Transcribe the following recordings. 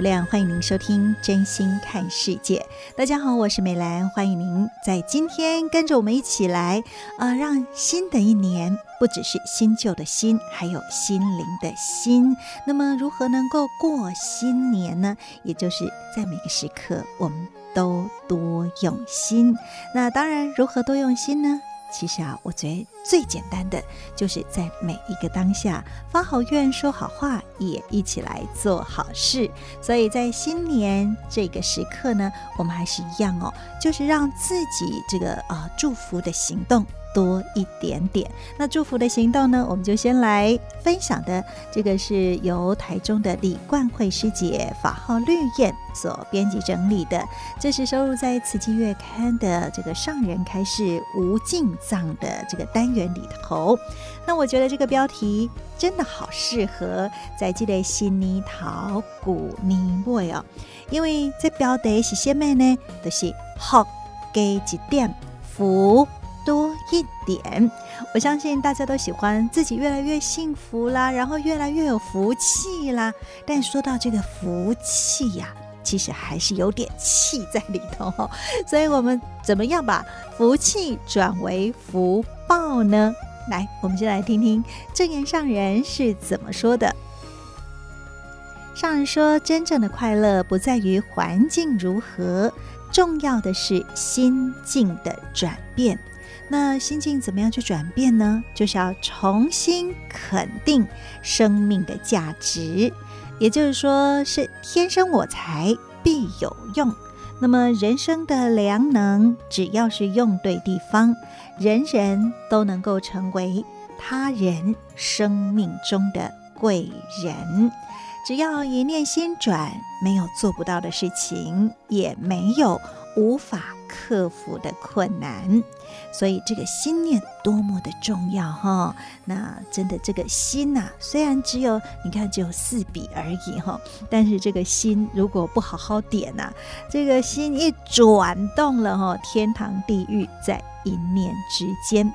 无量，欢迎您收听《真心看世界》。大家好，我是美兰，欢迎您在今天跟着我们一起来，呃，让新的一年不只是新旧的新，还有心灵的心。那么，如何能够过新年呢？也就是在每个时刻，我们都多用心。那当然，如何多用心呢？其实啊，我觉得最简单的就是在每一个当下发好愿、说好话，也一起来做好事。所以在新年这个时刻呢，我们还是一样哦，就是让自己这个呃祝福的行动。多一点点。那祝福的行动呢？我们就先来分享的这个是由台中的李冠慧师姐法号绿燕所编辑整理的，这是收录在《慈济月刊》的这个上人开示无尽藏的这个单元里头。那我觉得这个标题真的好适合在这个新年头过年尾哦，因为这标题是什么呢？就是福加一点福。多一点，我相信大家都喜欢自己越来越幸福啦，然后越来越有福气啦。但说到这个福气呀，其实还是有点气在里头。所以我们怎么样把福气转为福报呢？来，我们先来听听正言上人是怎么说的。上人说，真正的快乐不在于环境如何，重要的是心境的转变。那心境怎么样去转变呢？就是要重新肯定生命的价值，也就是说，是天生我材必有用。那么人生的良能，只要是用对地方，人人都能够成为他人生命中的贵人。只要一念心转，没有做不到的事情，也没有无法克服的困难。所以这个心念多么的重要哈！那真的这个心呐、虽然只有你看只有四笔而已哈，但是这个心如果不好好点呐、这个心一转动了哈，天堂地狱在一念之间。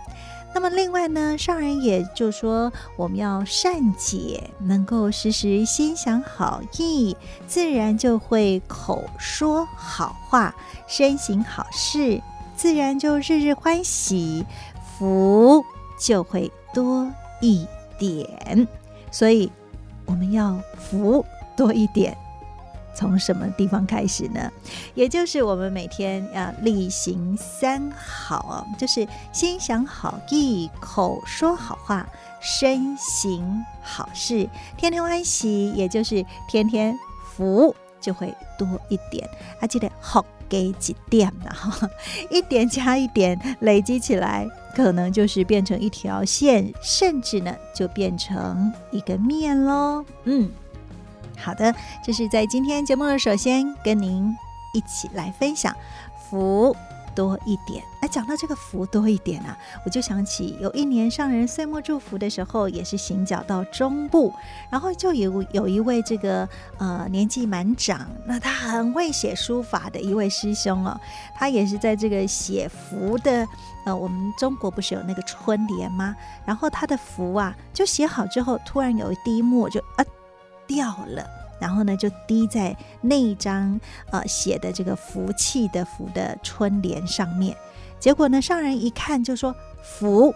那么另外呢，上人也就说，我们要善解，能够时时心想好意，自然就会口说好话，身行好事，自然就日日欢喜，福就会多一点。所以我们要福多一点。从什么地方开始呢？也就是我们每天要力行三好，就是心想好意，口说好话，身行好事，天天欢喜，也就是天天福就会多一点。还记得好给几点呢？哈，一点加一点，累积起来，可能就是变成一条线，甚至呢，就变成一个面喽。嗯。好的，这是在今天节目的首先跟您一起来分享福多一点。哎，讲到这个福多一点啊，我就想起有一年上人岁末祝福的时候，也是行脚到中部，然后就有有一位这个呃年纪蛮长，那他很会写书法的一位师兄哦，他也是在这个写福的呃，我们中国不是有那个春联吗？然后他的福啊，就写好之后，突然有一滴墨就啊。掉了，然后呢，就滴在那一张呃写的这个福气的福的春联上面。结果呢，上人一看就说福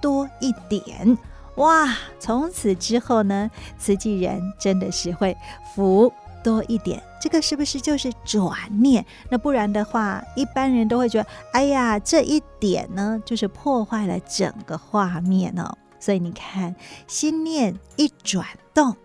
多一点，哇！从此之后呢，慈济人真的是会福多一点，这个是不是就是转念？那不然的话，一般人都会觉得，哎呀，这一点呢，就是破坏了整个画面哦。所以你看，心念一转动，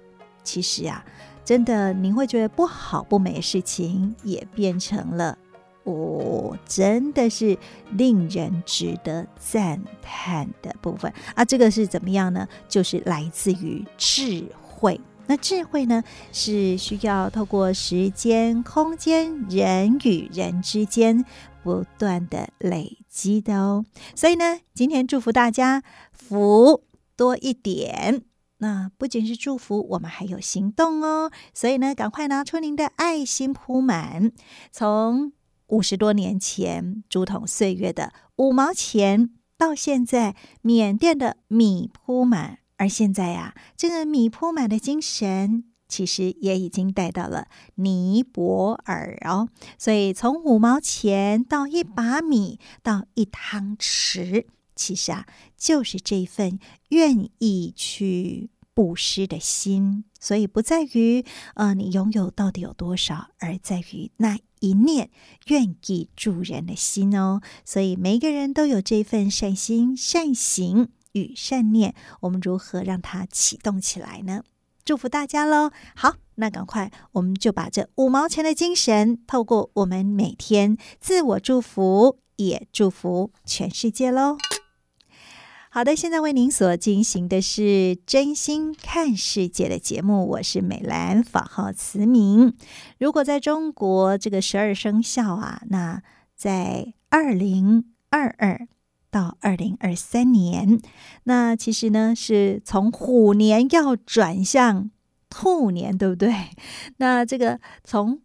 其实啊，真的您会觉得不好不美的事情，也变成了哦，真的是令人值得赞叹的部分啊。这个是怎么样呢？就是来自于智慧。那智慧呢，是需要透过时间、空间、人与人之间不断的累积的哦。所以呢，今天祝福大家福多一点。那不仅是祝福，我们还有行动哦。所以呢，赶快拿出您的爱心铺满，从五十多年前竹筒岁月的五毛钱，到现在缅甸的米铺满。而现在呀、啊，这个米铺满的精神，其实也已经带到了尼泊尔哦。所以从五毛钱到一把米到一汤匙，其实啊，就是这份愿意去布施的心。所以不在于呃你拥有到底有多少，而在于那一念愿意助人的心哦。所以每一个人都有这份善心善行。与善念，我们如何让它启动起来呢？祝福大家喽！好，那赶快，我们就把这五毛钱的精神，透过我们每天自我祝福，也祝福全世界喽。好的，现在为您所进行的是真心看世界的节目，我是美兰，法号慈明。如果在中国这个十二生肖啊，那在二零二二。到二零二三年，那其实呢是从虎年要转向兔年，对不对？那这个从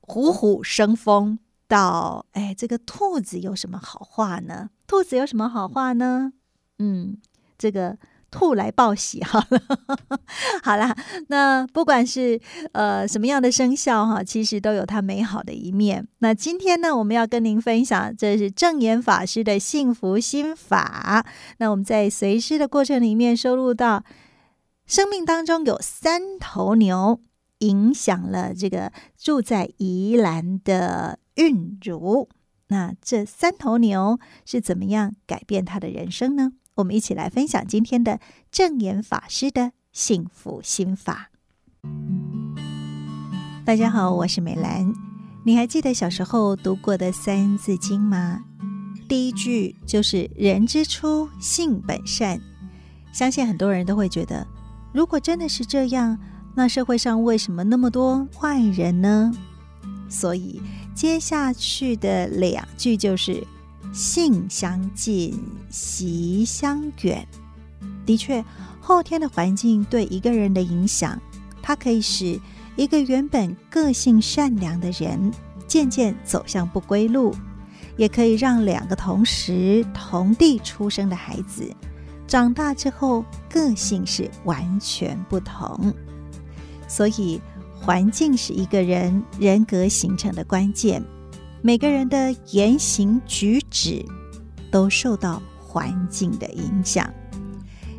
虎虎生风到哎，这个兔子有什么好话呢？兔子有什么好话呢？嗯，这个。兔来报喜，好了，好啦，那不管是呃什么样的生肖哈，其实都有它美好的一面。那今天呢，我们要跟您分享，这是证严法师的幸福心法。那我们在随师的过程里面收录到，生命当中有三头牛，影响了这个住在宜兰的韵如。那这三头牛是怎么样改变他的人生呢？我们一起来分享今天的正言法师的幸福心法。大家好，我是美兰。你还记得小时候读过的《三字经》吗？第一句就是“人之初，性本善”。相信很多人都会觉得，如果真的是这样，那社会上为什么那么多坏人呢？所以接下去的两句就是。性相近，习相远。的确，后天的环境对一个人的影响，它可以使一个原本个性善良的人渐渐走向不归路，也可以让两个同时同地出生的孩子长大之后个性是完全不同。所以，环境是一个人人格形成的关键。每个人的言行举止都受到环境的影响。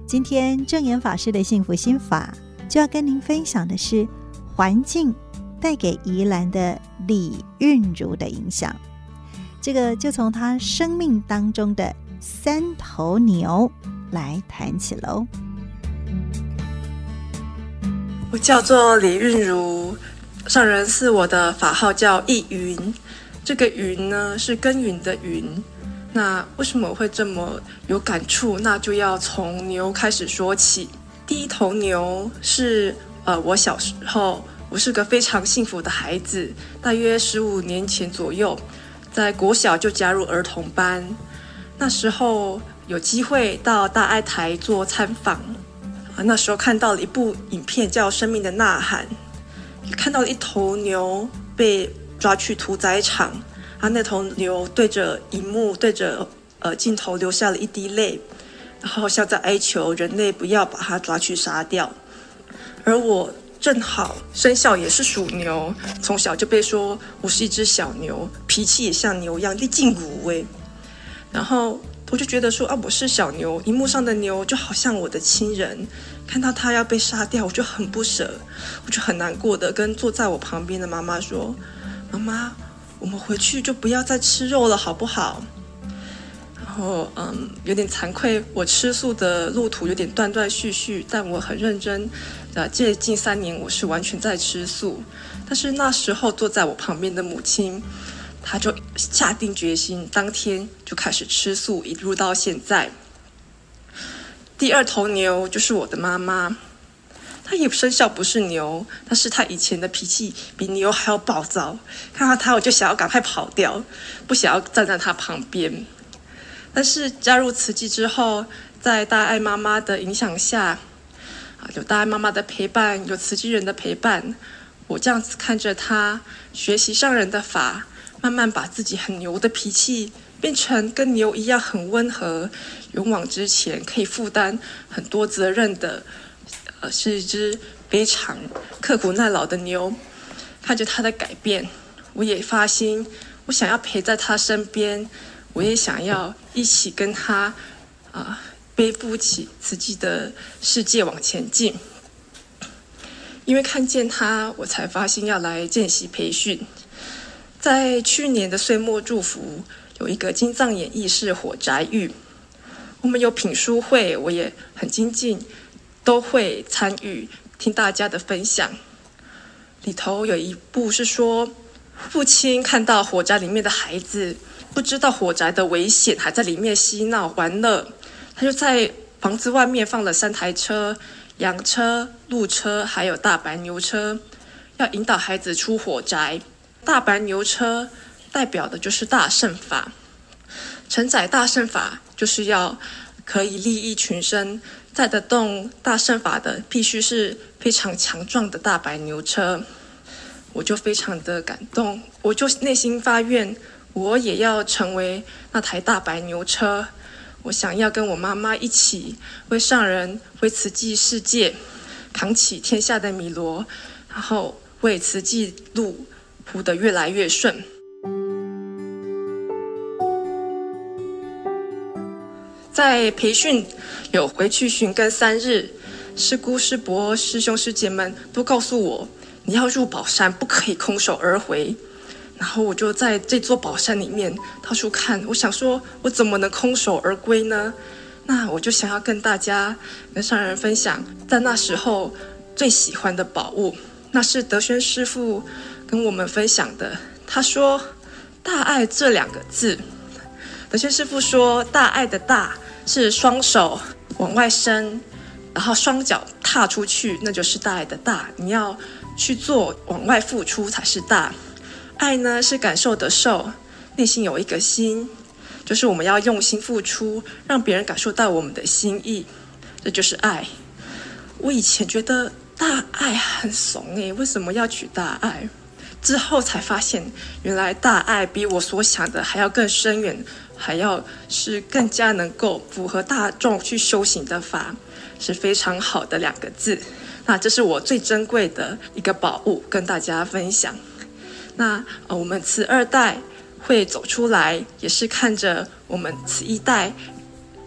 今天证严法师的幸福心法就要跟您分享的是环境带给宜兰的李韵如的影响。这个就从他生命当中的三头牛来谈起喽。我叫做李韵如，上人是我的法号叫易云。这个云呢，是耕耘的云，那为什么会这么有感触？那就要从牛开始说起。第一头牛是呃，我小时候，我是个非常幸福的孩子，大约十五年前左右，在国小就加入儿童班。那时候有机会到大爱台做参访，啊，那时候看到了一部影片叫《生命的呐喊》，看到了一头牛被。抓去屠宰场，啊，那头牛对着荧幕，对着呃镜头流下了一滴泪，然后像在哀求人类不要把它抓去杀掉。而我正好生肖也是属牛，从小就被说我是一只小牛，脾气也像牛一样，力尽无畏。然后我就觉得说啊，我是小牛，荧幕上的牛就好像我的亲人，看到他要被杀掉，我就很不舍，我就很难过的跟坐在我旁边的妈妈说：“妈妈，我们回去就不要再吃肉了，好不好？”然后嗯，有点惭愧，我吃素的路途有点断断续续，但我很认真。呃，这近三年我是完全在吃素，但是那时候坐在我旁边的母亲。她就下定决心，当天就开始吃素，一路到现在。第二头牛就是我的妈妈，他也生肖不是牛，但是他以前的脾气比牛还要暴躁。看到他，我就想要赶快跑掉，不想要站在他旁边。但是加入慈济之后，在大爱妈妈的影响下，啊，有大爱妈妈的陪伴，有慈济人的陪伴，我这样子看着他学习上人的法。慢慢把自己很牛的脾气变成跟牛一样很温和、勇往直前、可以负担很多责任的，是一只非常刻苦耐劳的牛。看着他的改变，我也发心，我想要陪在他身边，我也想要一起跟他啊、背负起自己的世界往前进。因为看见他，我才发心要来见习培训。在去年的岁末祝福，有一个金藏演绎是火宅喻，我们有品书会，我也很精进，都会参与听大家的分享。里头有一部是说，父亲看到火宅里面的孩子，不知道火宅的危险，还在里面嬉闹玩乐，他就在房子外面放了三台车，羊车、鹿车，还有大白牛车，要引导孩子出火宅。大白牛车代表的就是大圣法，承载大圣法就是要可以利益群生，载得动大圣法的必须是非常强壮的大白牛车。我就非常的感动，我就内心发愿，我也要成为那台大白牛车。我想要跟我妈妈一起为上人、为慈济世界扛起天下的米罗，然后为慈济路。铺得越来越顺。在培训有回去寻根三日，师姑师伯师兄师姐们都告诉我，你要入宝山不可以空手而回。然后我就在这座宝山里面到处看，我想说，我怎么能空手而归呢？那我就想要跟大家跟上人分享，在那时候最喜欢的宝物，那是德轩师父。跟我们分享的，他说“大爱”这两个字，德轩师父说“大爱”的“大”是双手往外伸，然后双脚踏出去，那就是大爱的“大”。你要去做，往外付出才是大。爱呢是感受的受，内心有一个心，就是我们要用心付出，让别人感受到我们的心意，这就是爱。我以前觉得大爱很怂诶，为什么要取大爱？之后才发现，原来大爱比我所想的还要更深远，还要是更加能够符合大众去修行的法，是非常好的两个字。那这是我最珍贵的一个宝物，跟大家分享。那呃，我们慈二代会走出来，也是看着我们慈一代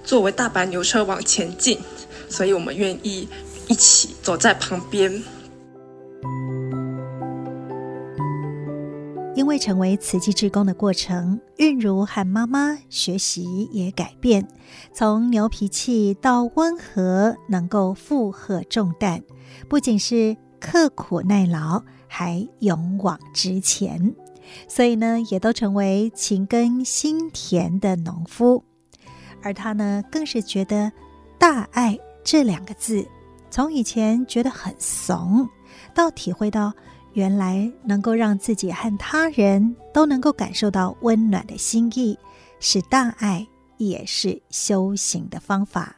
作为大白牛车往前进，所以我们愿意一起走在旁边。因为成为慈济志工的过程，韵如和妈妈学习也改变，从牛脾气到温和，能够负荷重担，不仅是刻苦耐劳，还勇往直前。所以呢，也都成为勤耕心田的农夫。而他呢，更是觉得“大爱”这两个字，从以前觉得很怂，到体会到。原来能够让自己和他人都能够感受到温暖的心意，是大爱，也是修行的方法。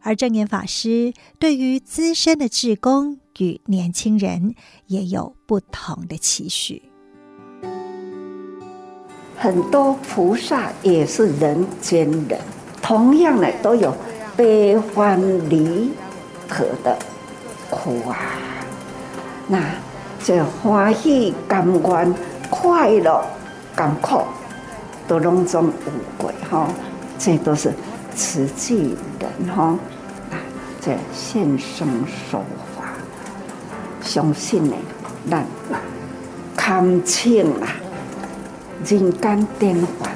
而证严法师对于资深的志工与年轻人也有不同的期许。很多菩萨也是人间人，同样的都有悲欢离合的苦啊，那。这欢喜、甘愿、快乐、甘苦，都拢总有过哈。这都是慈济人哈，这现身说法，相信呢，咱堪称啊人间典范，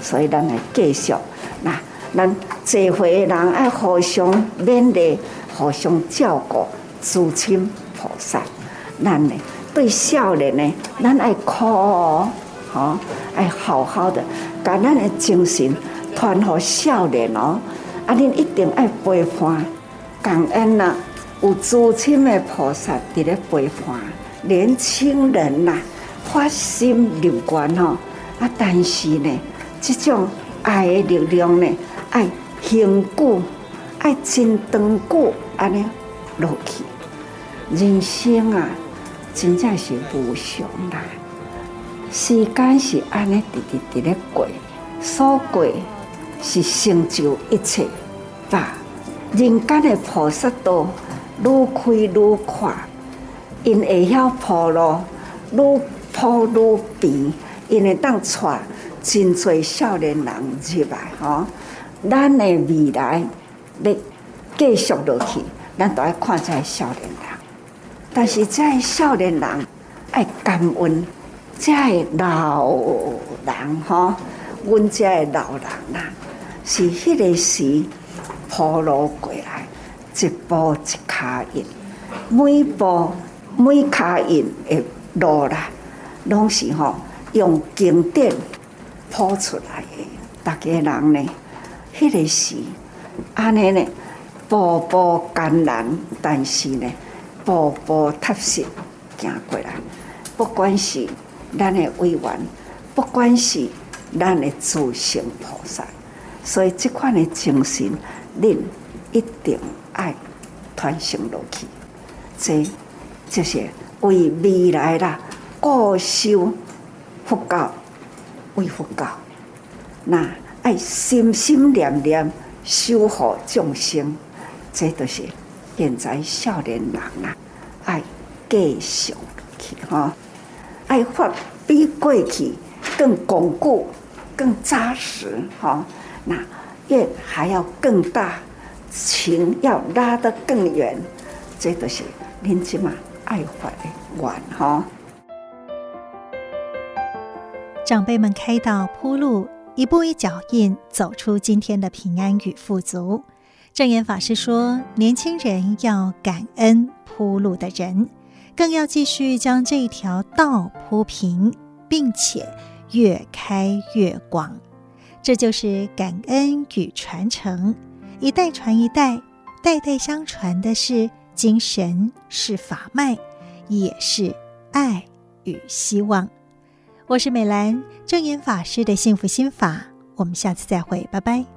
所以咱来继续，那咱这回人爱互相勉励，互相照顾，诸亲菩萨，咱呢对少年呢，咱爱靠哦，好爱好好的，把咱的精神。传给少年哦，啊，恁一定爱陪伴感恩呐，有至亲的菩萨伫咧陪伴年轻人呐，发心入观吼，啊，但是呢，这种爱的力量呢，爱恒久，爱真长久，安尼落去，人生啊，真正是无常啦，时间是安尼直直直咧过，所过。是成就一切，吧人间的菩萨道愈开愈宽，因会晓铺路，愈铺愈平，因会当带真侪少年人入来吼。咱的未来要继续落去，咱都要看这少年人。但是这少年人爱感恩，这老人吼，阮这老人呐。是迄个时铺路过来，一步一脚印，每步每脚印的路啦，拢是吼用经典铺出来的。大家人呢，迄个时安尼呢，步步艰难，但是呢，步步踏实行过来。不管是咱的委员，不管是咱的诸圣菩萨。所以这款的精神，恁一定爱传承落去。这就是为未来啦，固修佛教，为佛教。那爱心心念念守护众生，这都是现在少年人啊，爱继续去哈，爱发比过去更巩固、更扎实哈。那愿还要更大，情要拉得更远，这都是您起码爱怀的愿哈。长辈们开道铺路，一步一脚印走出今天的平安与富足。证严法师说：年轻人要感恩铺路的人，更要继续将这条道铺平，并且越开越广。这就是感恩与传承，一代传一代，代代相传的是精神，是法脉，也是爱与希望。我是美兰，证严法师的幸福心法，我们下次再会，拜拜。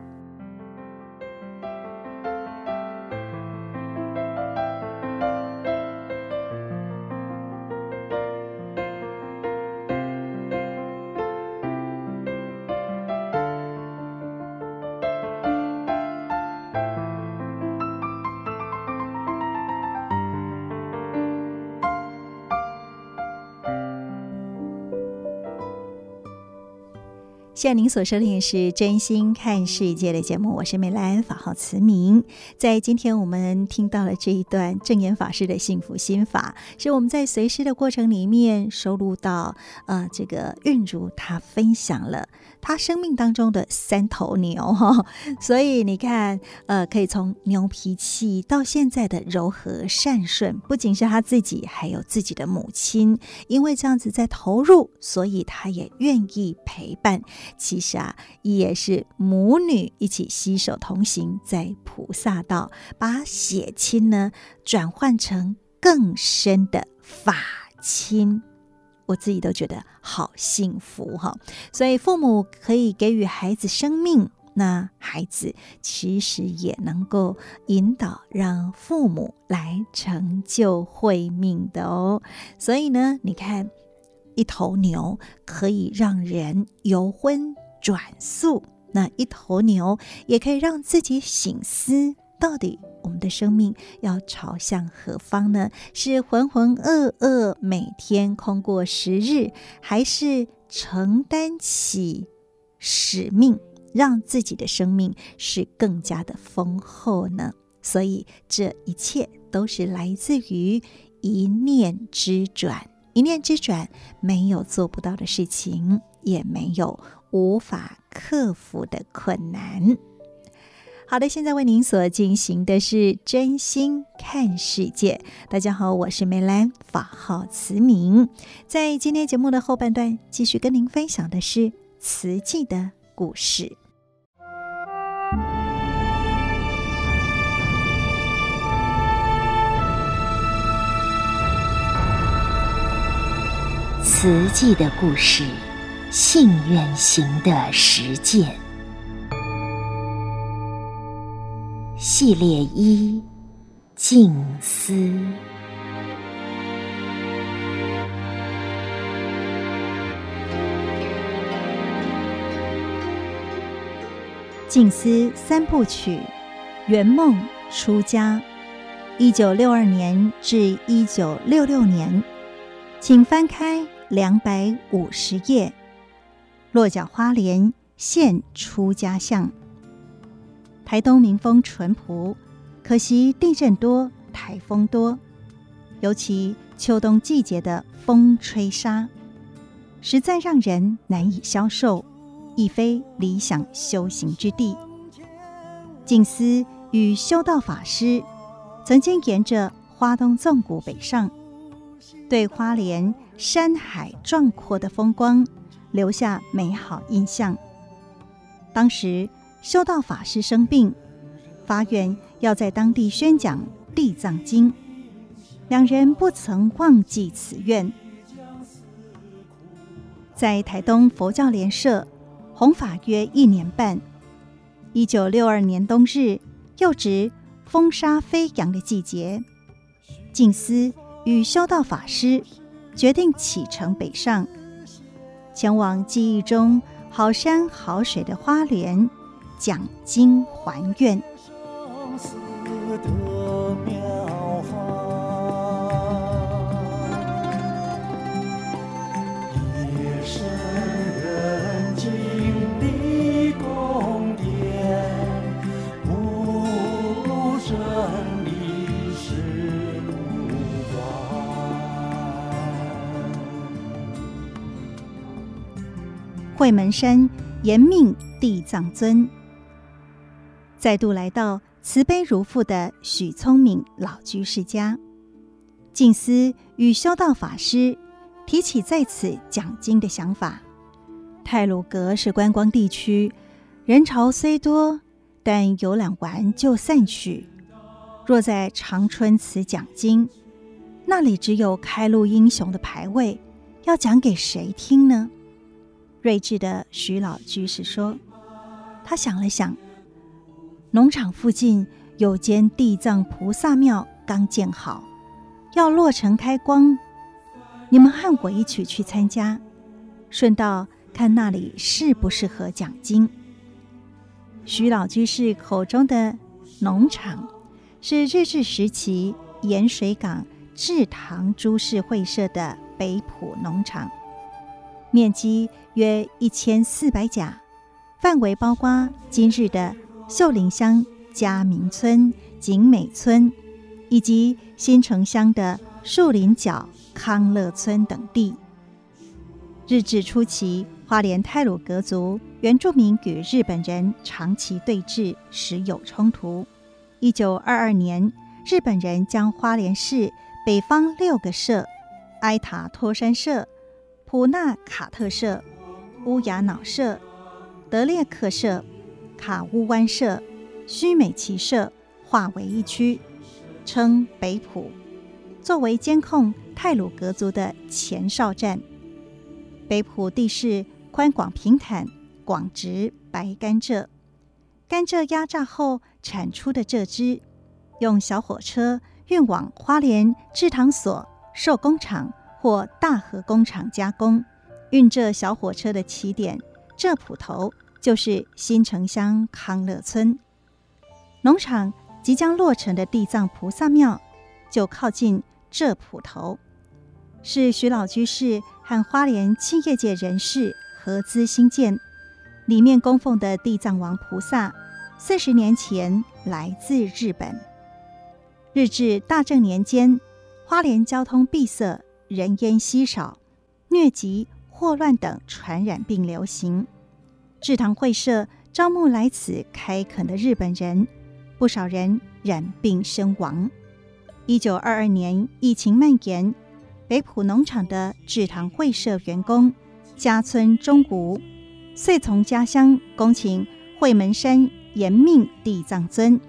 现在您所收听的是真心看世界的节目，我是美兰，法号慈明。在今天我们听到了这一段证严法师的幸福心法，是我们在随师的过程里面收录到，呃，这个韵如他分享了。他生命当中的三头牛哈，所以你看，呃，可以从牛脾气到现在的柔和善顺，不仅是他自己，还有自己的母亲，因为这样子在投入，所以他也愿意陪伴。其实啊，也是母女一起携手同行，在菩萨道，把血亲呢转换成更深的法亲。我自己都觉得好幸福哈，所以父母可以给予孩子生命，那孩子其实也能够引导，让父母来成就慧命的哦。所以呢，你看，一头牛可以让人由荤转素，那一头牛也可以让自己省思。到底我们的生命要朝向何方呢？是浑浑噩噩每天空过时日，还是承担起使命，让自己的生命是更加的丰厚呢？所以这一切都是来自于一念之转。一念之转，没有做不到的事情，也没有无法克服的困难。好的，现在为您所进行的是真心看世界。大家好，我是梅兰，法号慈明。在今天节目的后半段，继续跟您分享的是慈济的故事。慈济的故事，信愿行的实践。系列一：静思。静思三部曲：圆梦、出家。一九六二年至一九六六年，请翻开两百五十页。落脚花莲现出家相。台东民风淳朴，可惜地震多，台风多，尤其秋冬季节的风吹沙，实在让人难以消受，亦非理想修行之地。静思与修道法师曾经沿着花东纵谷北上，对花莲山海壮阔的风光留下美好印象。当时，修道法师生病，发愿要在当地宣讲《地藏经》，两人不曾忘记此愿。在台东佛教联社弘法约一年半，一九六二年冬日，又值风沙飞扬的季节，静思与修道法师决定启程北上，前往记忆中好山好水的花莲。讲经还愿。慧门山延命地藏尊。再度来到慈悲如父的许聪敏老居士家，静思与修道法师提起在此讲经的想法。太鲁阁是观光地区，人潮虽多，但游览完就散去。若在长春祠讲经，那里只有开路英雄的牌位，要讲给谁听呢？睿智的徐老居士说：“他想了想。”农场附近有间地藏菩萨庙刚建好，要落成开光。你们和我一起去参加，顺道看那里适不适合讲经。徐老居士口中的农场，是日治时期盐水港制糖株式会社的北埔农场，面积约一千四百甲，范围包括今日的。秀林乡嘉明村、景美村，以及新城乡的树林角康乐村等地。日治初期，花莲太鲁格族原住民与日本人长期对峙，时有冲突。一九二二年，日本人将花莲市北方六个社——埃塔托山社、普纳卡特社、乌雅瑙社、德列克社。卡乌湾社、须美崎社划为一区，称北埔，作为监控泰鲁格族的前哨站。北埔地势宽广平坦，广植白甘蔗。甘蔗压榨后产出的蔗汁，用小火车运往花莲制糖所、寿工厂或大和工厂加工。运蔗小火车的起点，蔗埔头。就是新城乡康乐村农场即将落成的地藏菩萨庙，就靠近蔗埔头，是徐老居士和花莲企业界人士合资兴建，里面供奉的地藏王菩萨，四十年前来自日本。日治大正年间，花莲交通闭塞，人烟稀少，疟疾、霍乱等传染病流行。制糖会社招募来此开垦的日本人，不少人染病身亡。一九二二年，疫情蔓延，北浦农场的制糖会社员工家村忠吾。遂从家乡恭请惠门山延命地藏尊，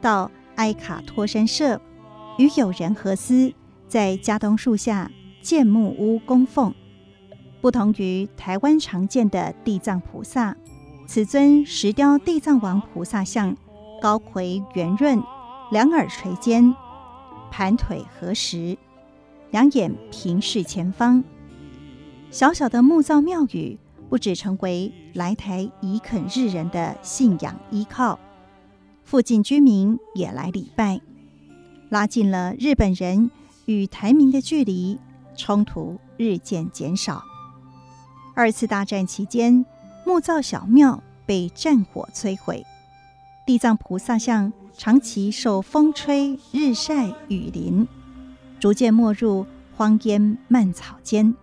到埃卡托山社与友人合资，在家东树下建木屋供奉。不同于台湾常见的地藏菩萨，此尊石雕地藏王菩萨像高魁圆润，两耳垂肩，盘腿合十，两眼平视前方。小小的木造庙宇。不只成为来台移垦日人的信仰依靠，附近居民也来礼拜，拉近了日本人与台民的距离，冲突日渐减少。二次大战期间，木造小庙被战火摧毁，地藏菩萨像长期受风吹日晒雨淋，逐渐没入荒烟蔓草间。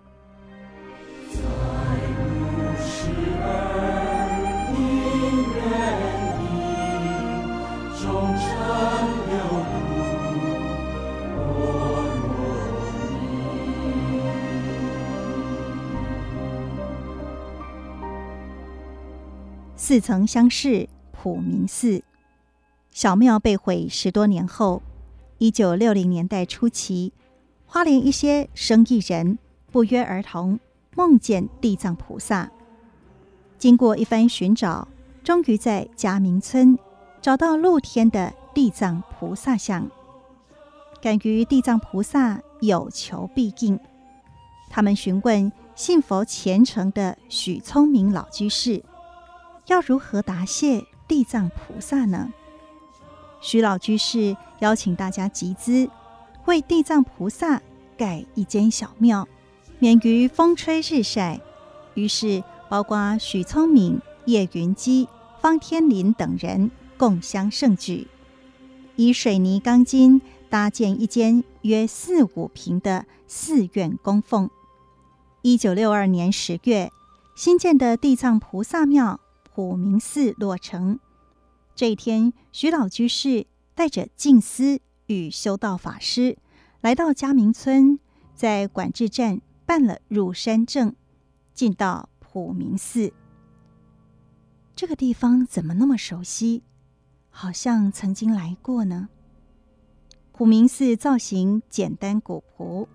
似曾相识，普明寺小庙被毁十多年后，一九六零年代初期，花莲一些生意人不约而同梦见地藏菩萨。经过一番寻找，终于在嘉明村找到露天的地藏菩萨像。感于地藏菩萨有求必应，他们询问信佛虔诚的许聪明老居士。要如何答谢地藏菩萨呢？徐老居士邀请大家集资，为地藏菩萨盖一间小庙，免于风吹日晒。于是，包括许聪明、叶云基、方天林等人共襄盛举，以水泥钢筋搭建一间约四五平的寺院供奉。一九六二年十月，新建的地藏菩萨庙。普明寺落成这一天，徐老居士带着静思与修道法师来到嘉明村，在管制站办了入山证，进到普明寺。这个地方怎么那么熟悉？好像曾经来过呢。普明寺造型简单古朴，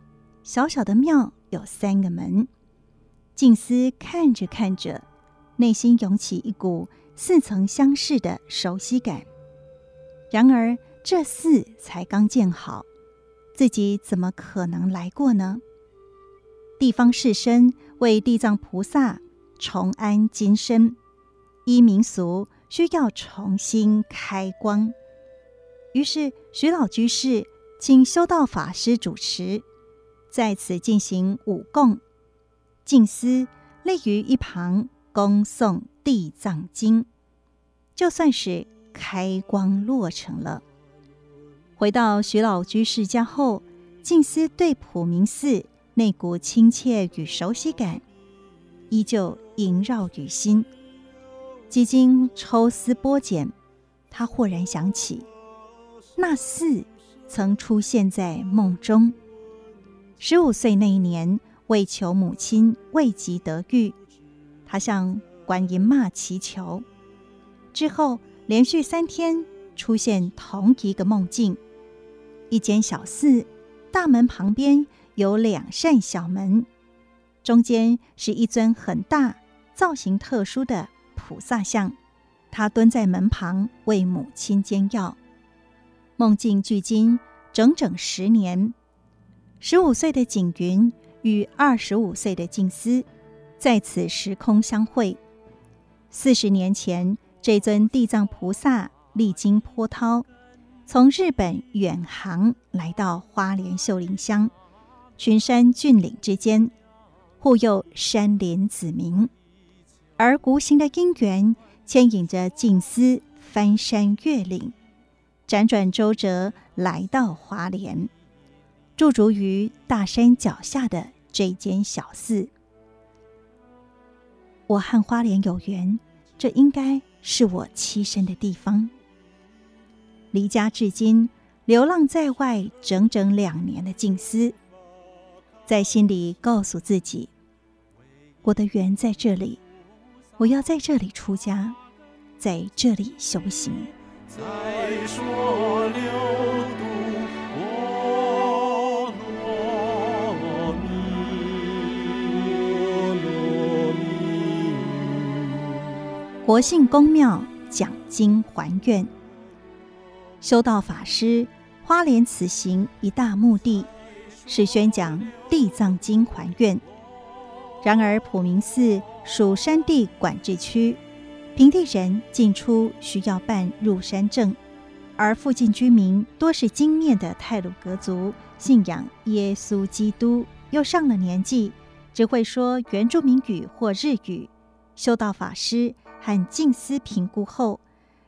小小的庙有三个门。静思看着看着。内心涌起一股似曾相识的熟悉感。然而，这寺才刚建好，自己怎么可能来过呢？地方士绅为地藏菩萨重安金身，依民俗需要重新开光，于是徐老居士请修道法师主持，在此进行五供，静思立于一旁。恭诵地藏经，就算是开光落成了。回到徐老居士家后，静思对普明寺那股亲切与熟悉感依旧萦绕于心。几经抽丝剥茧，他豁然想起，那寺曾出现在梦中。十五岁那一年，为求母亲未及得愈。他向观音骂祈求，之后连续三天出现同一个梦境：一间小寺，大门旁边有两扇小门，中间是一尊很大、造型特殊的菩萨像，他蹲在门旁为母亲煎药。梦境距今整整十年，十五岁的景云与二十五岁的静思。在此时空相会。四十年前，这尊地藏菩萨历经波涛，从日本远航来到花莲秀林乡，群山峻岭之间，护佑山林子民。而无形的因缘牵引着静思翻山越岭，辗转周折来到花莲，驻足于大山脚下的这间小寺。我和花莲有缘，这应该是我栖身的地方。离家至今，流浪在外整整两年的静思，在心里告诉自己：我的缘在这里，我要在这里出家，在这里修行。再说六国姓公庙讲经还愿。修道法师花莲此行一大目的，是宣讲《地藏经》还愿。然而普明寺属山地管制区，平地人进出需要办入山证，而附近居民多是精面的泰鲁格族，信仰耶稣基督，又上了年纪，只会说原住民语或日语。修道法师和静思评估后，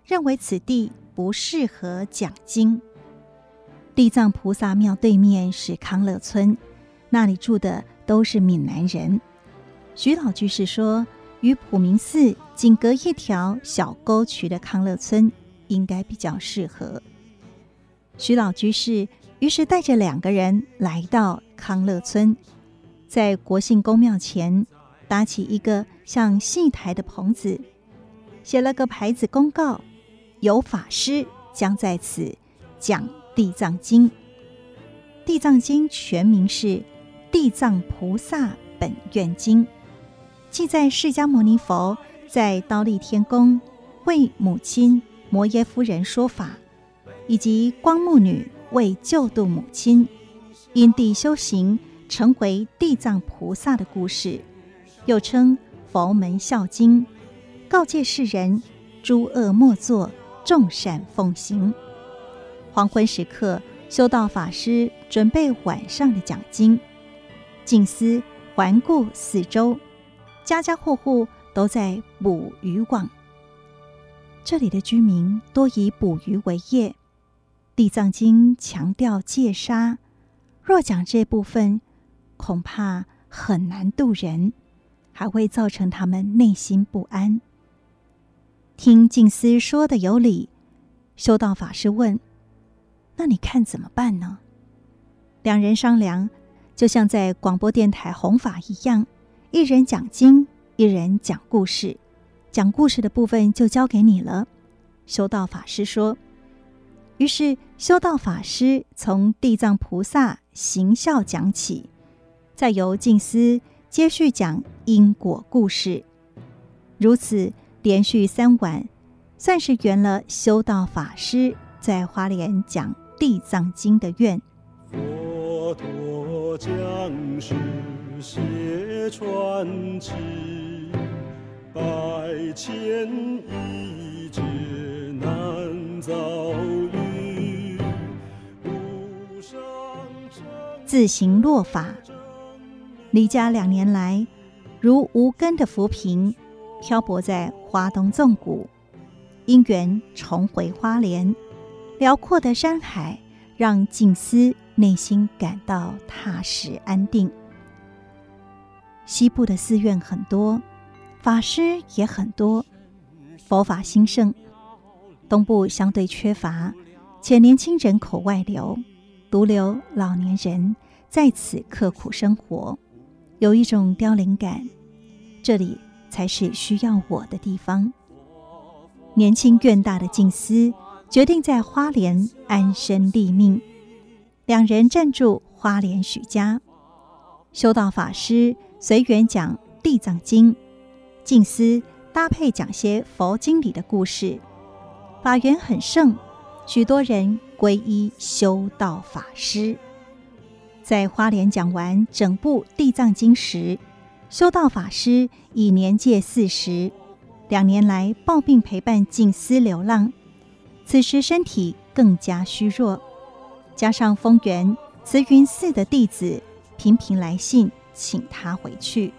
认为此地。不适合讲经。地藏菩萨庙对面是康乐村，那里住的都是闽南人。徐老居士说，与普明寺仅隔一条小沟渠的康乐村应该比较适合。徐老居士于是带着两个人来到康乐村，在国姓公庙前搭起一个像戏台的棚子，写了个牌子公告。有法师将在此讲《地藏经》。《地藏经》全名是《地藏菩萨本愿经》，记载释迦牟尼佛在忉利天宫为母亲摩耶夫人说法，以及光目女为救度母亲，因地修行成为地藏菩萨的故事，又称佛门孝经，告诫世人诸恶莫作。众善奉行。黄昏时刻，修道法师准备晚上的讲经。静思环顾四周，家家户户都在捕鱼网。这里的居民多以捕鱼为业。地藏经强调戒杀，若讲这部分，恐怕很难度人，还会造成他们内心不安。听静思说的有理，修道法师问：“那你看怎么办呢？”两人商量，就像在广播电台弘法一样，一人讲经，一人讲故事。讲故事的部分就交给你了。”修道法师说。于是修道法师从地藏菩萨行孝讲起，再由静思接续讲因果故事，如此。连续三晚，算是圆了修道法师在花莲讲《地藏经》的愿。佛陀降世写传奇，百千亿劫难遭遇。自行落法，离家两年来，如无根的浮萍。漂泊在花东纵谷，因缘重回花莲，辽阔的山海让静思内心感到踏实安定。西部的寺院很多，法师也很多，佛法兴盛；东部相对缺乏，且年轻人口外流，独留老年人在此刻苦生活，有一种凋零感。这里。才是需要我的地方。年轻愿大的静思决定在花莲安身立命，两人暂住花莲许家。修道法师随缘讲《地藏经》，静思搭配讲些佛经里的故事，法缘很盛，许多人皈依修道法师。在花莲讲完整部《地藏经》时，修道法师已年届四十，两年来抱病陪伴静思流浪，此时身体更加虚弱，加上丰源慈云寺的弟子频频来信请他回去。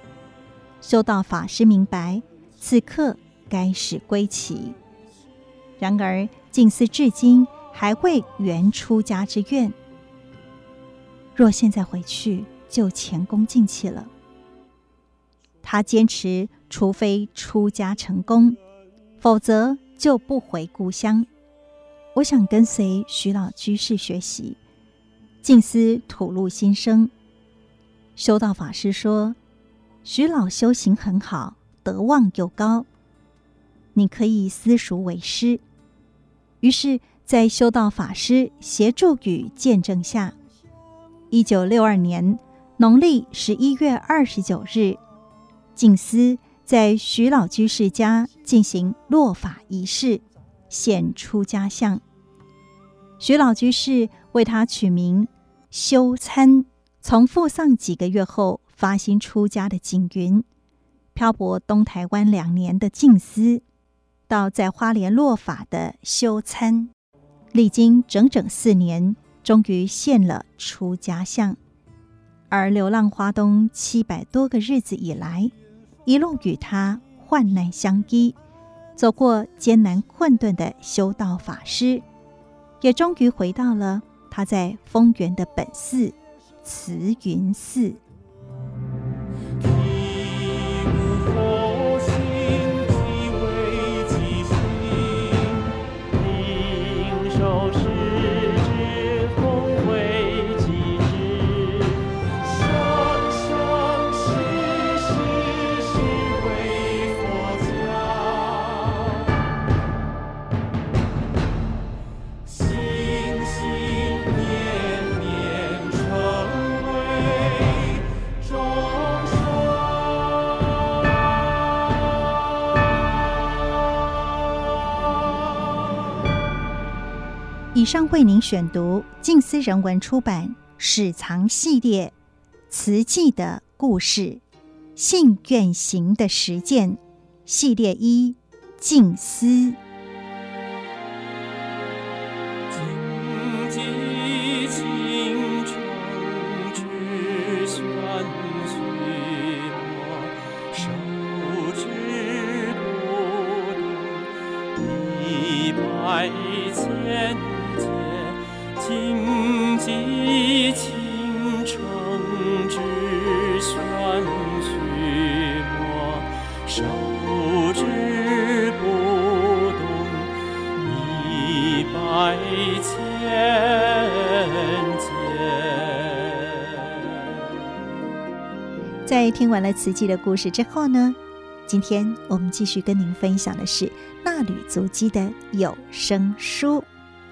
修道法师明白，此刻该是归期。然而，静思至今还未圆出家之愿。若现在回去，就前功尽弃了。他坚持，除非出家成功，否则就不回故乡。我想跟随徐老居士学习。静思吐露心声。修道法师说：“徐老修行很好，德望又高，你可以私塾为师。”于是，在修道法师协助与见证下，一九六二年农历十一月二十九日，静思在徐老居士家进行落法仪式，显出家相。徐老居士为他取名。修参从父丧几个月后发心出家的景云，漂泊东台湾两年的静思，到在花莲落法的修参，历经整整四年，终于现了出家相。而流浪花东七百多个日子以来，一路与他患难相依，走过艰难困顿的修道法师，也终于回到了。他在丰原的本寺慈云寺。上为您选读静思人文出版《史藏系列》瓷器的故事，信愿行的实践系列一静思。在听完了慈济的故事之后呢，今天我们继续跟您分享的是纳履足迹的有声书。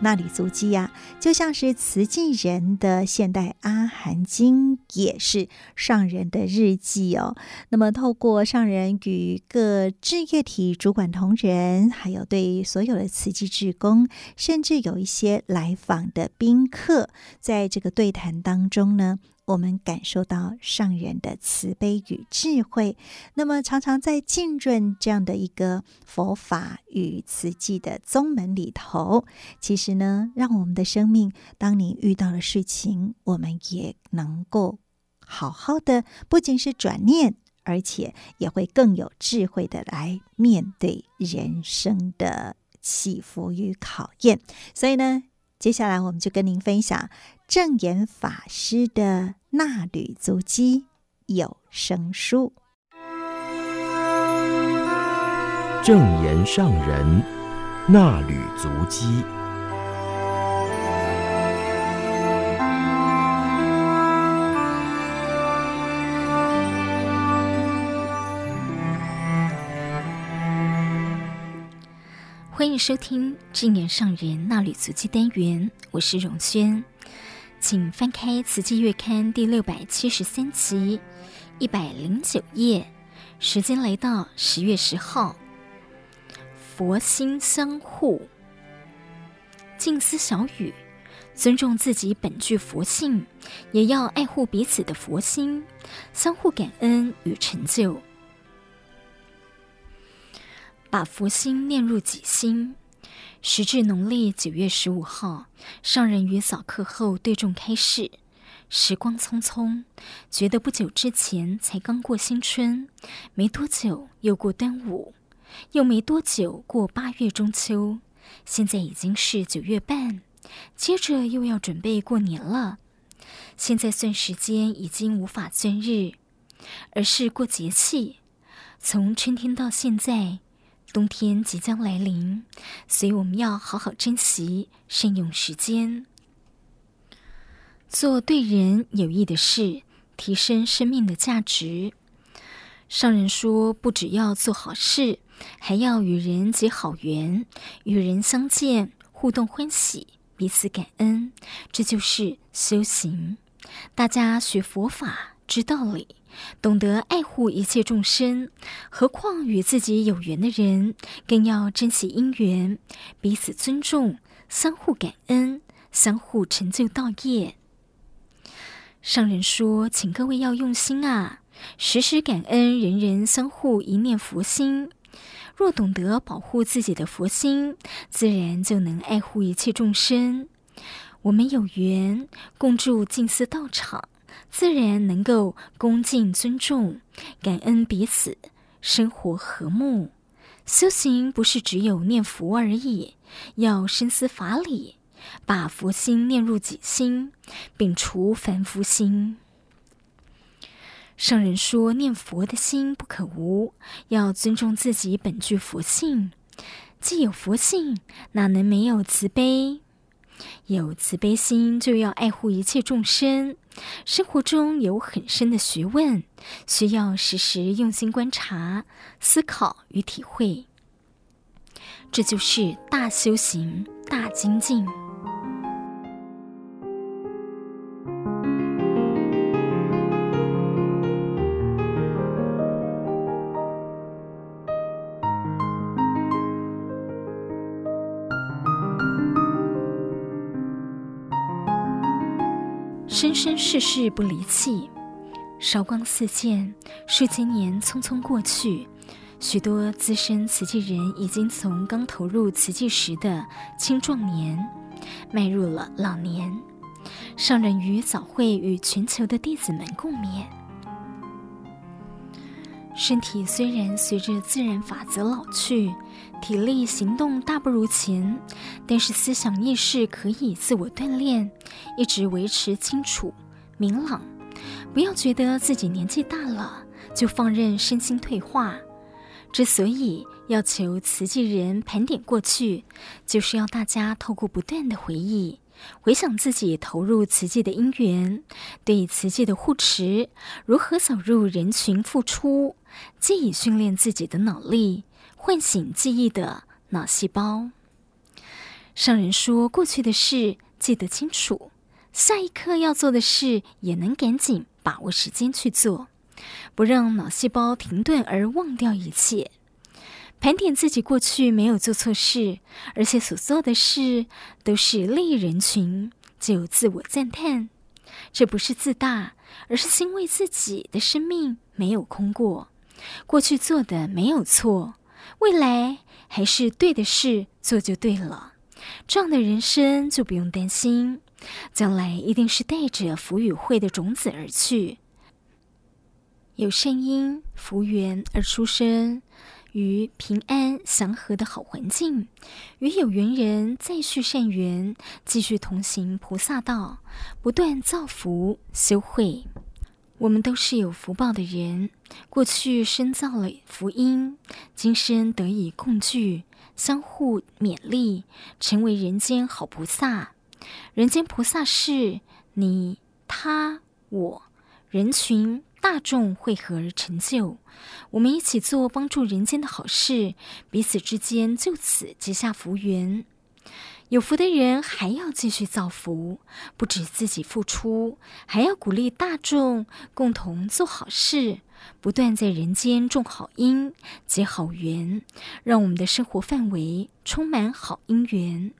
那里足迹呀，就像是慈济人的现代阿含经，也是上人的日记哦。那么，透过上人与各制业体主管同仁，还有对所有的慈济志工，甚至有一些来访的宾客，在这个对谈当中呢。我们感受到上人的慈悲与智慧，那么常常在浸润这样的一个佛法与慈济的宗门里头，其实呢，让我们的生命，当你遇到了事情，我们也能够好好的，不仅是转念，而且也会更有智慧的来面对人生的起伏与考验。所以呢，接下来我们就跟您分享。证严法师的纳履足迹有声书，正言上人纳履足迹。欢迎收听正言上人纳履足迹单元，我是荣轩。请翻开《慈济月刊》第六百七十三期一百零九页，时间来到十月十号。佛心相护，静思小语：尊重自己本具佛性，也要爱护彼此的佛心，相互感恩与成就，把佛心念入己心。时至农历九月十五号，上人于早课后对众开示：时光匆匆，觉得不久之前才刚过新春，没多久又过端午，又没多久过八月中秋，现在已经是九月半，接着又要准备过年了。现在算时间已经无法算日，而是过节气。从春天到现在，冬天即将来临，所以我们要好好珍惜，善用时间。做对人有益的事，提升生命的价值。上人说，不只要做好事，还要与人结好缘，与人相见互动欢喜，彼此感恩，这就是修行。大家学佛法，知道理，懂得爱护一切众生，何况与自己有缘的人，更要珍惜因缘，彼此尊重，相互感恩，相互成就道业。上人说：“请各位要用心啊，时时感恩，人人相互一念佛心。若懂得保护自己的佛心，自然就能爱护一切众生。我们有缘共住静思道场，自然能够恭敬尊重、感恩彼此，生活和睦。修行不是只有念佛而已，要深思法理。”把佛心念入己心，摒除凡夫心。圣人说，念佛的心不可无，要尊重自己本具佛性。既有佛性，哪能没有慈悲？有慈悲心，就要爱护一切众生。生活中有很深的学问，需要时时用心观察、思考与体会。这就是大修行、大精进。生生世世不离弃，韶光似箭，数千年匆匆过去，许多资深瓷器人已经从刚投入瓷器时的青壮年，迈入了老年。上人于早会与全球的弟子们共勉：身体虽然随着自然法则老去。体力行动大不如前，但是思想意识可以自我锻炼，一直维持清楚明朗。不要觉得自己年纪大了就放任身心退化。之所以要求慈济人盘点过去，就是要大家透过不断的回忆，回想自己投入慈济的因缘，对慈济的护持，如何走入人群付出，借以训练自己的脑力。唤醒记忆的脑细胞。上人说，过去的事记得清楚，下一刻要做的事也能赶紧把握时间去做，不让脑细胞停顿而忘掉一切。盘点自己过去没有做错事，而且所做的事都是利益人群，就自我赞叹。这不是自大，而是欣慰自己的生命没有空过，过去做的没有错。未来还是对的事做就对了，这样的人生就不用担心，将来一定是带着福与慧的种子而去，有善因福缘而出生于平安祥和的好环境，与有缘人再续善缘，继续同行菩萨道，不断造福修慧。我们都是有福报的人，过去深造了福因，今生得以共聚，相互勉励，成为人间好菩萨。人间菩萨是你、他、我，人群大众汇合而成就。我们一起做帮助人间的好事，彼此之间就此结下福缘。有福的人还要继续造福，不止自己付出，还要鼓励大众共同做好事，不断在人间种好因、结好缘，让我们的生活范围充满好因缘，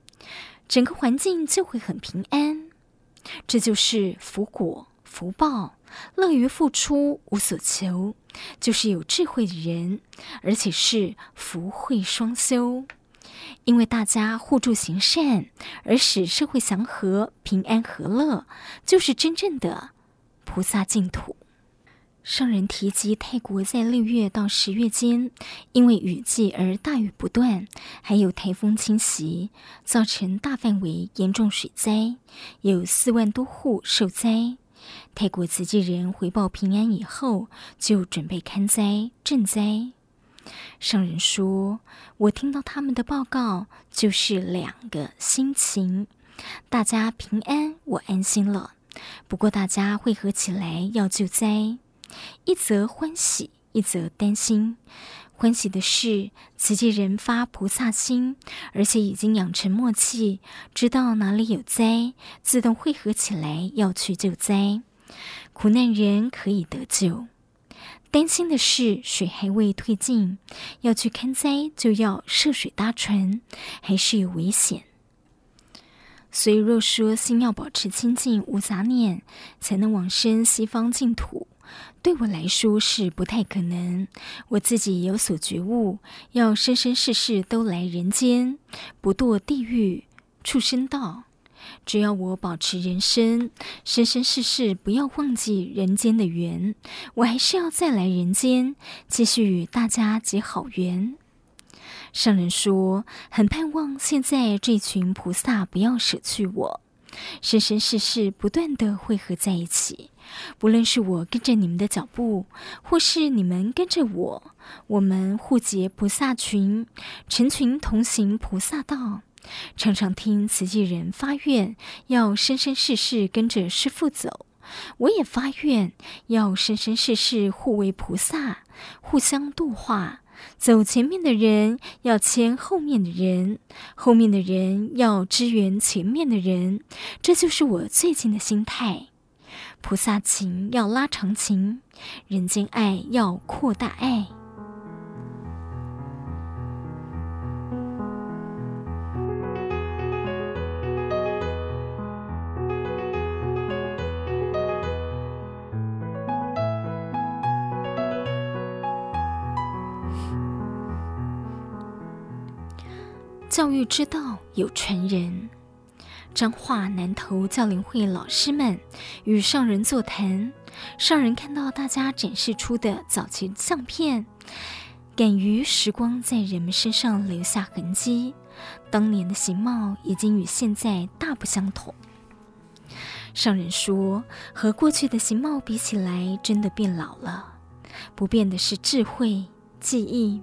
整个环境就会很平安。这就是福果、福报，乐于付出，无所求，就是有智慧的人，而且是福慧双修。因为大家互助行善，而使社会祥和、平安和乐，就是真正的菩萨净土。上人提及泰国在六月到十月间，因为雨季而大雨不断，还有台风侵袭，造成大范围严重水灾，有四万多户受灾。泰国慈济人回报平安以后，就准备看灾赈灾。圣人说：“我听到他们的报告，就是两个心情，大家平安，我安心了。不过大家汇合起来要救灾。”一则欢喜，一则担心。欢喜的是，慈济人发菩萨心，而且已经养成默契，知道哪里有灾，自动汇合起来要去救灾。苦难人可以得救。担心的是，水还未退尽，要去勘灾，就要涉水搭船，还是有危险。所以若说心要保持清净无杂念，才能往生西方净土。对我来说是不太可能。我自己有所觉悟，要生生世世都来人间，不堕地狱、畜生道。只要我保持人生，生生世世不要忘记人间的缘，我还是要再来人间，继续与大家结好缘。圣人说，很盼望现在这群菩萨不要舍去我，生生世世不断地汇合在一起。不论是我跟着你们的脚步，或是你们跟着我，我们互结菩萨群，成群同行菩萨道。常常听慈济人发愿，要生生世世跟着师父走。我也发愿，要生生世世互为菩萨，互相度化。走前面的人要牵后面的人，后面的人要支援前面的人。这就是我最近的心态。菩萨情要拉长情，人间爱要扩大爱。教育之道有传人。彰化南投教联会老师们与上人座谈，上人看到大家展示出的早期相片，感于时光在人们身上留下痕迹，当年的形貌已经与现在大不相同。上人说，和过去的形貌比起来，真的变老了，不变的是智慧、记忆。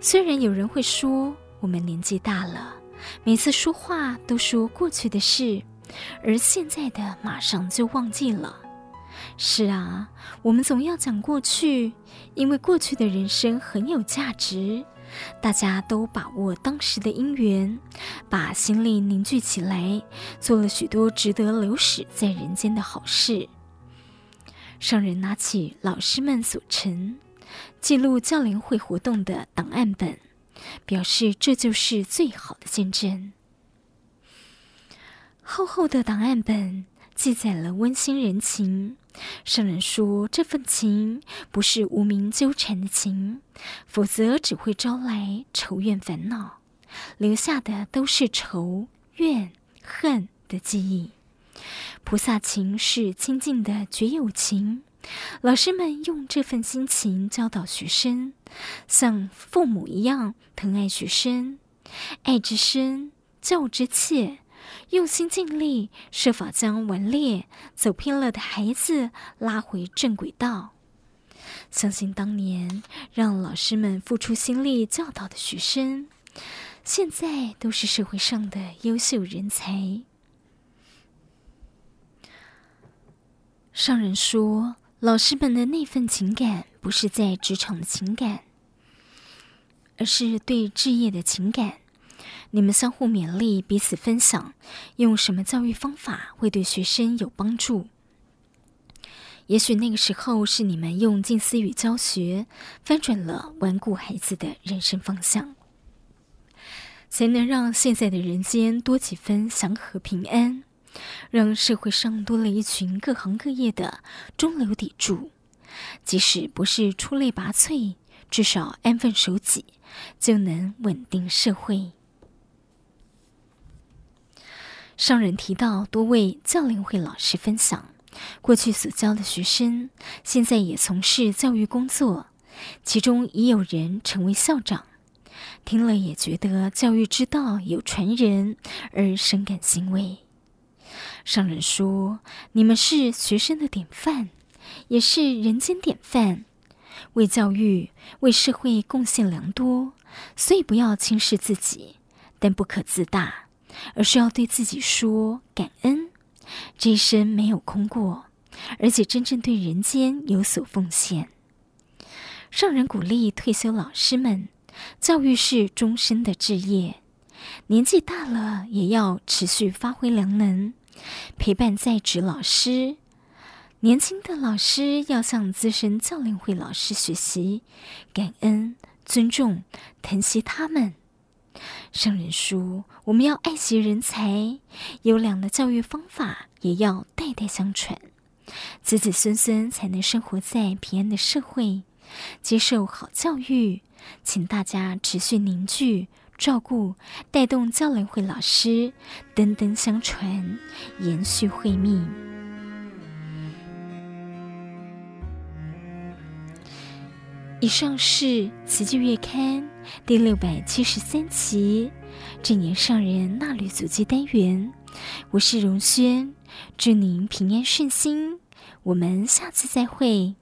虽然有人会说，我们年纪大了。每次说话都说过去的事，而现在的马上就忘记了。是啊，我们总要讲过去，因为过去的人生很有价值。大家都把握当时的因缘，把心力凝聚起来，做了许多值得留史在人间的好事。上人拿起老师们所陈记录教联会活动的档案本。表示这就是最好的见证。厚厚的档案本记载了温馨人情。圣人说，这份情不是无名纠缠的情，否则只会招来仇怨烦恼，留下的都是仇怨恨的记忆。菩萨情是亲近的觉有情。老师们用这份心情教导学生，像父母一样疼爱学生，爱之深，教之切，用心尽力，设法将顽劣、走偏了的孩子拉回正轨道。相信当年让老师们付出心力教导的学生，现在都是社会上的优秀人才。上人说。老师们的那份情感，不是在职场的情感，而是对志业的情感。你们相互勉励，彼此分享，用什么教育方法会对学生有帮助？也许那个时候是你们用近思语教学，翻转了顽固孩子的人生方向，才能让现在的人间多几分祥和平安。让社会上多了一群各行各业的中流砥柱，即使不是出类拔萃、至少安分守己，就能稳定社会。上人提到多位教龄会老师分享，过去所教的学生，现在也从事教育工作，其中已有人成为校长。听了也觉得教育之道有传人，而深感欣慰。上人说：“你们是学生的典范，也是人间典范，为教育、为社会贡献良多，所以不要轻视自己，但不可自大。”而是要对自己说感恩，这一生没有空过，而且真正对人间有所奉献。上人鼓励退休老师们，教育是终身的志业，年纪大了也要持续发挥良能，陪伴在职老师。年轻的老师要向资深教练会老师学习，感恩、尊重、疼惜他们。圣人说：“我们要爱惜人才，优良的教育方法也要代代相传，子子孙孙才能生活在平安的社会，接受好教育。请大家持续凝聚、照顾、带动教联会老师，代代相传，延续慧命。”以上是《慈济月刊》第六百七十三期正年上人纳履足迹单元，我是荣轩，祝您平安顺心，我们下次再会。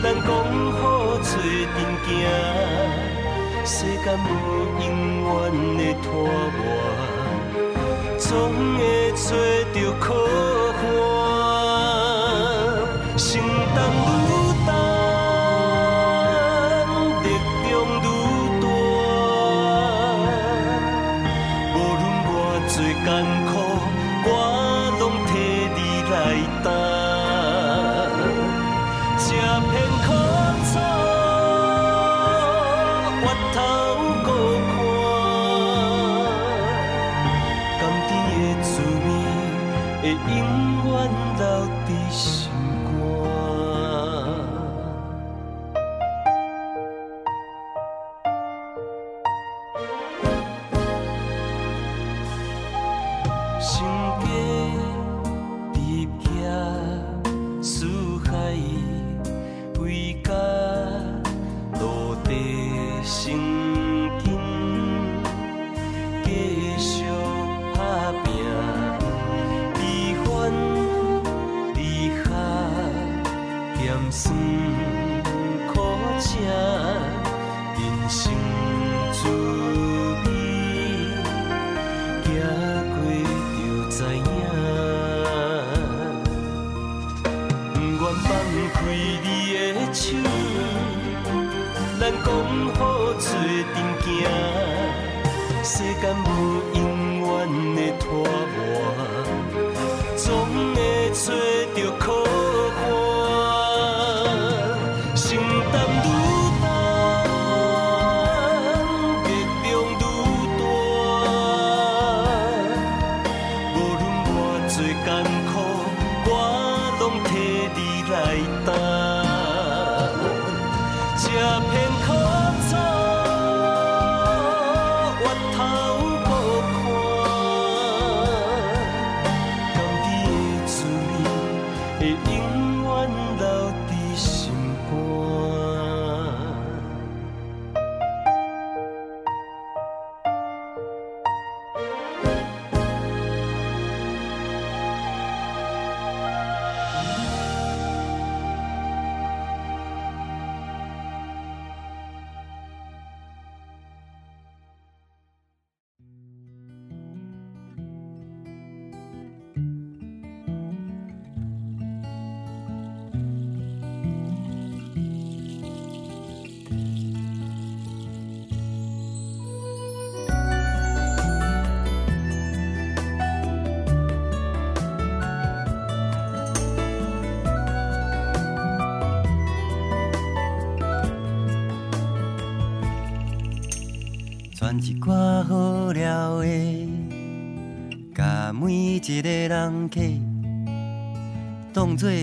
咱讲好做阵行，世间无永远的拖磨，总会找到靠。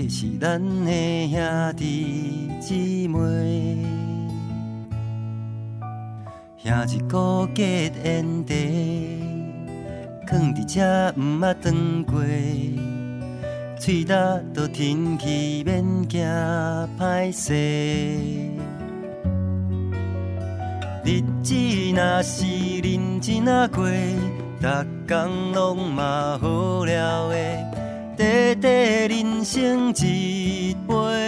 是咱的兄弟姊妹。兄一个结缘地，囥伫这毋捌转过，喙焦都天气免惊歹势。日子若是认真啊过，逐工拢嘛好了的，短短人生一杯。